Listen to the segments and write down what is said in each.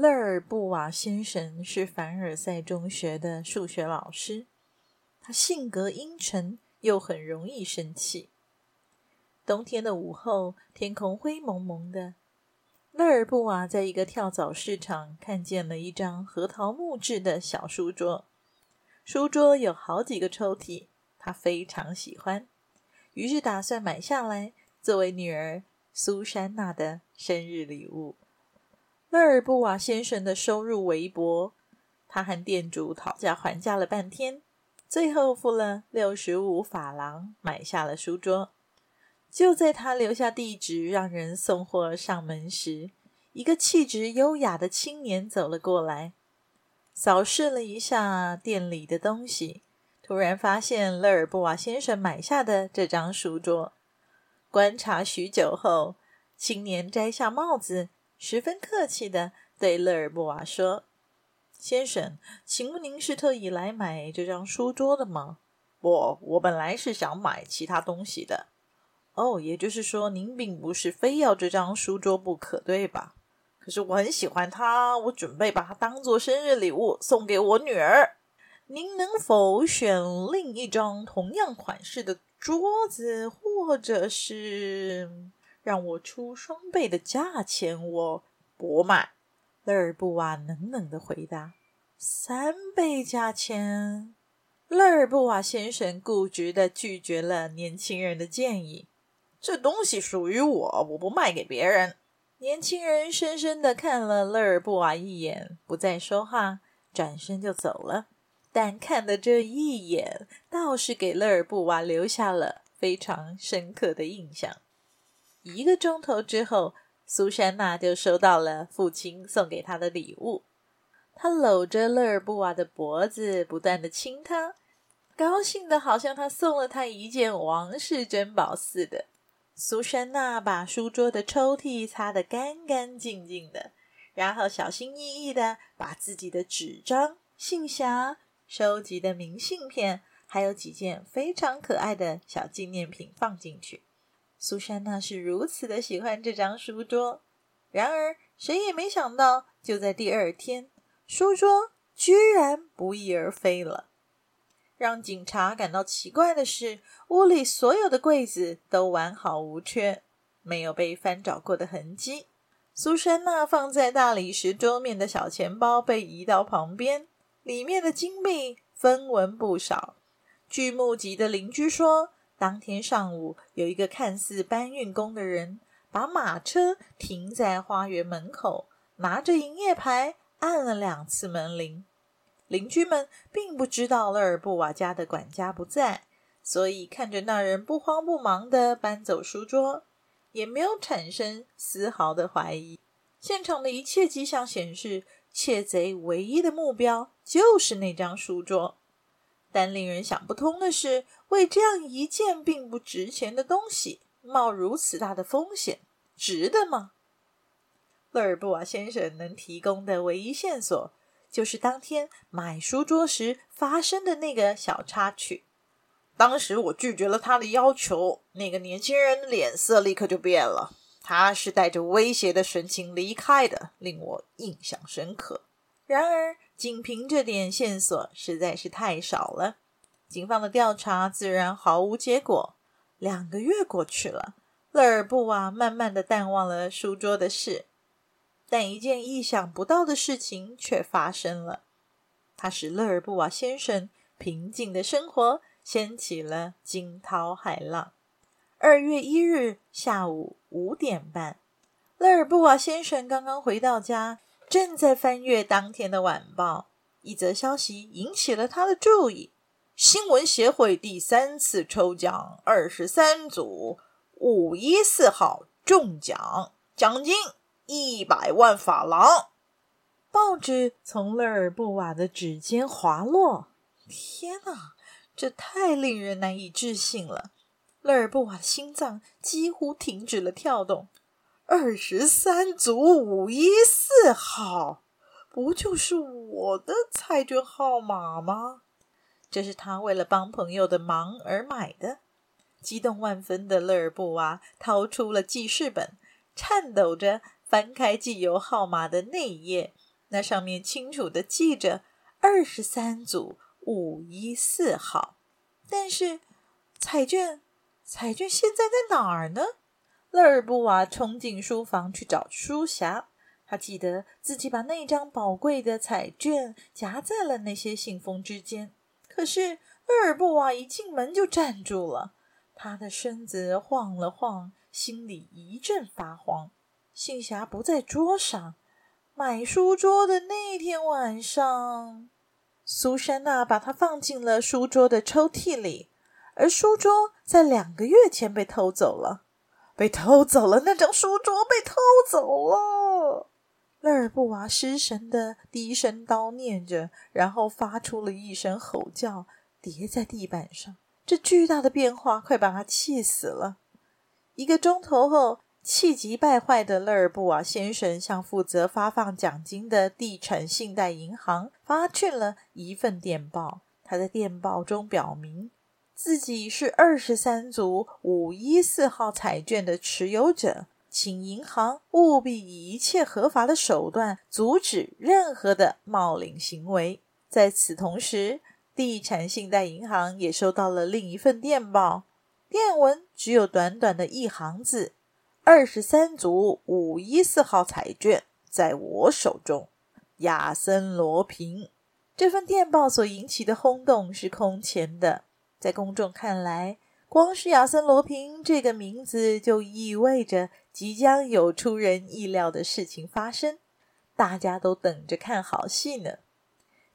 勒尔布瓦先生是凡尔赛中学的数学老师，他性格阴沉，又很容易生气。冬天的午后，天空灰蒙蒙的。勒尔布瓦在一个跳蚤市场看见了一张核桃木质的小书桌，书桌有好几个抽屉，他非常喜欢，于是打算买下来作为女儿苏珊娜的生日礼物。勒尔布瓦先生的收入微薄，他和店主讨价还价了半天，最后付了六十五法郎买下了书桌。就在他留下地址让人送货上门时，一个气质优雅的青年走了过来，扫视了一下店里的东西，突然发现勒尔布瓦先生买下的这张书桌。观察许久后，青年摘下帽子。十分客气地对勒尔布瓦说：“先生，请问您是特意来买这张书桌的吗？”“不，我本来是想买其他东西的。”“哦，也就是说，您并不是非要这张书桌不可，对吧？”“可是我很喜欢它，我准备把它当做生日礼物送给我女儿。您能否选另一张同样款式的桌子，或者是……”让我出双倍的价钱，我不卖。勒尔布瓦冷冷的回答：“三倍价钱。”勒尔布瓦先生固执的拒绝了年轻人的建议：“这东西属于我，我不卖给别人。”年轻人深深的看了勒尔布瓦一眼，不再说话，转身就走了。但看的这一眼，倒是给勒尔布瓦留下了非常深刻的印象。一个钟头之后，苏珊娜就收到了父亲送给她的礼物。她搂着勒尔布瓦的脖子，不断的亲他，高兴的好像他送了她一件王室珍宝似的。苏珊娜把书桌的抽屉擦得干干净净的，然后小心翼翼的把自己的纸张、信匣、收集的明信片，还有几件非常可爱的小纪念品放进去。苏珊娜是如此的喜欢这张书桌，然而谁也没想到，就在第二天，书桌居然不翼而飞了。让警察感到奇怪的是，屋里所有的柜子都完好无缺，没有被翻找过的痕迹。苏珊娜放在大理石桌面的小钱包被移到旁边，里面的金币分文不少。据目击的邻居说，当天上午，有一个看似搬运工的人，把马车停在花园门口，拿着营业牌按了两次门铃。邻居们并不知道勒尔布瓦家的管家不在，所以看着那人不慌不忙地搬走书桌，也没有产生丝毫的怀疑。现场的一切迹象显示，窃贼唯一的目标就是那张书桌。但令人想不通的是，为这样一件并不值钱的东西冒如此大的风险，值得吗？勒尔布瓦先生能提供的唯一线索，就是当天买书桌时发生的那个小插曲。当时我拒绝了他的要求，那个年轻人的脸色立刻就变了，他是带着威胁的神情离开的，令我印象深刻。然而，仅凭这点线索实在是太少了，警方的调查自然毫无结果。两个月过去了，勒尔布瓦慢慢的淡忘了书桌的事，但一件意想不到的事情却发生了，它使勒尔布瓦先生平静的生活掀起了惊涛骇浪。二月一日下午五点半，勒尔布瓦先生刚刚回到家。正在翻阅当天的晚报，一则消息引起了他的注意：新闻协会第三次抽奖二十三组五一四号中奖，奖金一百万法郎。报纸从勒尔布瓦的指尖滑落。天哪，这太令人难以置信了！勒尔布瓦的心脏几乎停止了跳动。二十三组五一四号，不就是我的彩券号码吗？这是他为了帮朋友的忙而买的。激动万分的勒尔布瓦掏出了记事本，颤抖着翻开记邮号码的那一页，那上面清楚的记着二十三组五一四号。但是彩券，彩券现在在哪儿呢？勒尔布瓦冲进书房去找书匣，他记得自己把那张宝贵的彩卷夹在了那些信封之间。可是勒尔布瓦一进门就站住了，他的身子晃了晃，心里一阵发慌。信匣不在桌上，买书桌的那天晚上，苏珊娜把它放进了书桌的抽屉里，而书桌在两个月前被偷走了。被偷走了，那张书桌被偷走了。勒尔布瓦失神的低声叨念着，然后发出了一声吼叫，跌在地板上。这巨大的变化快把他气死了。一个钟头后，气急败坏的勒尔布瓦先生向负责发放奖金的地产信贷银行发去了一份电报。他在电报中表明，自己是二十三组五一四号彩券的持有者，请银行务必以一切合法的手段阻止任何的冒领行为。在此同时，地产信贷银行也收到了另一份电报，电文只有短短的一行字：“二十三组五一四号彩券在我手中，亚森·罗平。”这份电报所引起的轰动是空前的。在公众看来，光是亚森·罗平这个名字就意味着即将有出人意料的事情发生，大家都等着看好戏呢。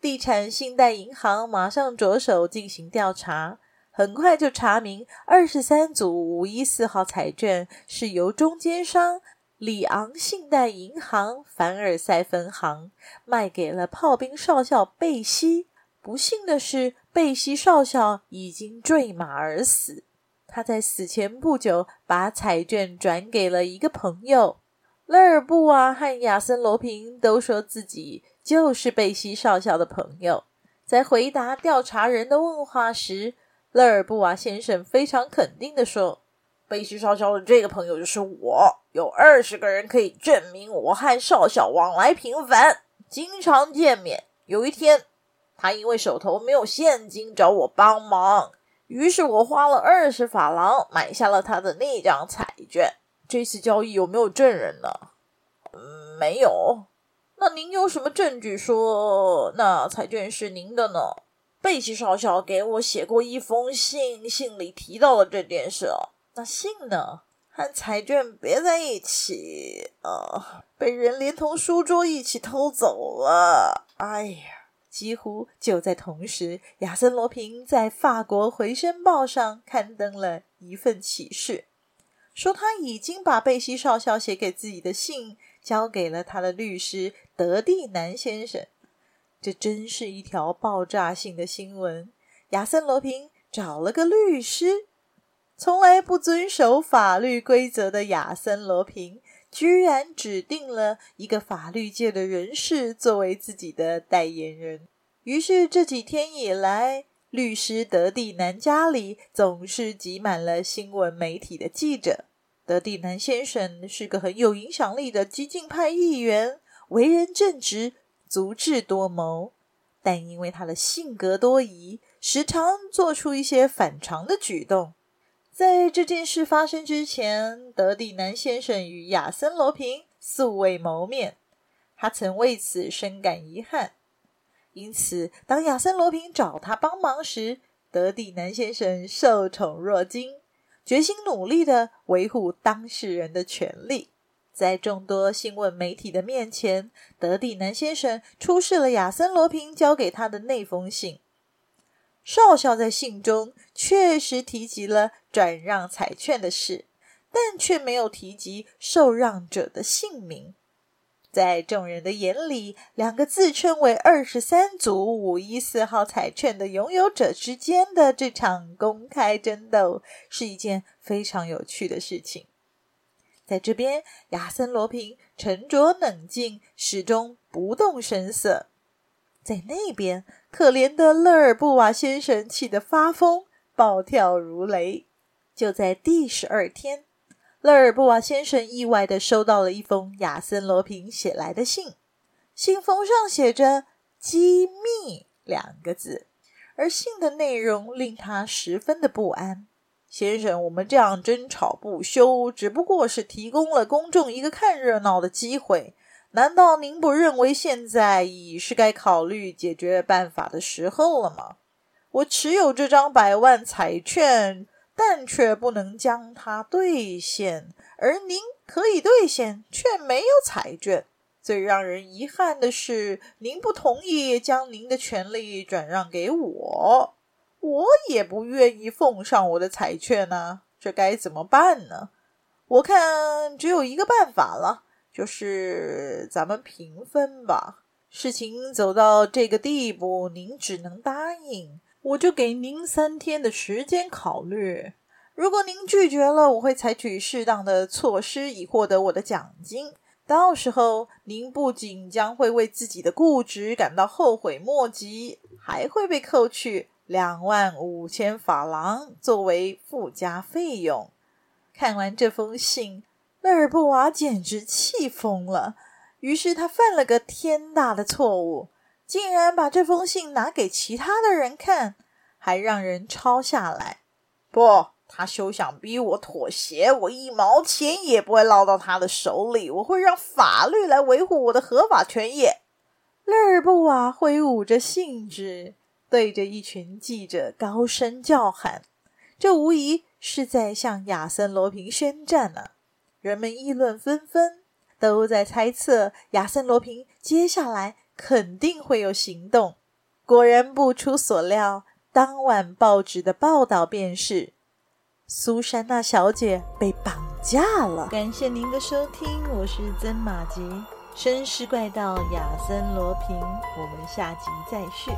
地产信贷银行马上着手进行调查，很快就查明二十三组五一四号彩券是由中间商里昂信贷银行凡尔赛分行卖给了炮兵少校贝西。不幸的是，贝西少校已经坠马而死。他在死前不久把彩券转给了一个朋友。勒尔布瓦和亚森·罗平都说自己就是贝西少校的朋友。在回答调查人的问话时，勒尔布瓦先生非常肯定地说：“贝西少校的这个朋友就是我。有二十个人可以证明我和少校往来频繁，经常见面。有一天。”他因为手头没有现金找我帮忙，于是我花了二十法郎买下了他的那张彩券。这次交易有没有证人呢？嗯，没有。那您有什么证据说那彩券是您的呢？贝西少校给我写过一封信，信里提到了这件事。那信呢？和彩券别在一起，啊，被人连同书桌一起偷走了。哎呀！几乎就在同时，亚森·罗平在法国《回声报》上刊登了一份启事，说他已经把贝西少校写给自己的信交给了他的律师德蒂南先生。这真是一条爆炸性的新闻！亚森·罗平找了个律师，从来不遵守法律规则的亚森·罗平，居然指定了一个法律界的人士作为自己的代言人。于是这几天以来，律师德蒂南家里总是挤满了新闻媒体的记者。德蒂南先生是个很有影响力的激进派议员，为人正直，足智多谋，但因为他的性格多疑，时常做出一些反常的举动。在这件事发生之前，德蒂南先生与亚森·罗平素未谋面，他曾为此深感遗憾。因此，当亚森·罗平找他帮忙时，德蒂南先生受宠若惊，决心努力地维护当事人的权利。在众多新闻媒体的面前，德蒂南先生出示了亚森·罗平交给他的那封信。少校在信中确实提及了转让彩券的事，但却没有提及受让者的姓名。在众人的眼里，两个自称为二十三组五一四号彩券的拥有者之间的这场公开争斗，是一件非常有趣的事情。在这边，亚森·罗平沉着冷静，始终不动声色；在那边，可怜的勒尔布瓦先生气得发疯，暴跳如雷。就在第十二天。勒尔布瓦先生意外地收到了一封亚森·罗平写来的信，信封上写着“机密”两个字，而信的内容令他十分的不安。先生，我们这样争吵不休，只不过是提供了公众一个看热闹的机会。难道您不认为现在已是该考虑解决办法的时候了吗？我持有这张百万彩券。但却不能将它兑现，而您可以兑现，却没有彩券。最让人遗憾的是，您不同意将您的权利转让给我，我也不愿意奉上我的彩券呢。这该怎么办呢？我看只有一个办法了，就是咱们平分吧。事情走到这个地步，您只能答应。我就给您三天的时间考虑。如果您拒绝了，我会采取适当的措施以获得我的奖金。到时候，您不仅将会为自己的固执感到后悔莫及，还会被扣去两万五千法郎作为附加费用。看完这封信，勒尔布瓦简直气疯了。于是他犯了个天大的错误。竟然把这封信拿给其他的人看，还让人抄下来。不，他休想逼我妥协，我一毛钱也不会落到他的手里。我会让法律来维护我的合法权益。勒尔布瓦挥舞着信纸，对着一群记者高声叫喊，这无疑是在向亚森·罗平宣战呢。人们议论纷纷，都在猜测亚森·罗平接下来。肯定会有行动。果然不出所料，当晚报纸的报道便是苏珊娜小姐被绑架了。感谢您的收听，我是曾马吉，绅士怪盗亚森罗平，我们下集再续。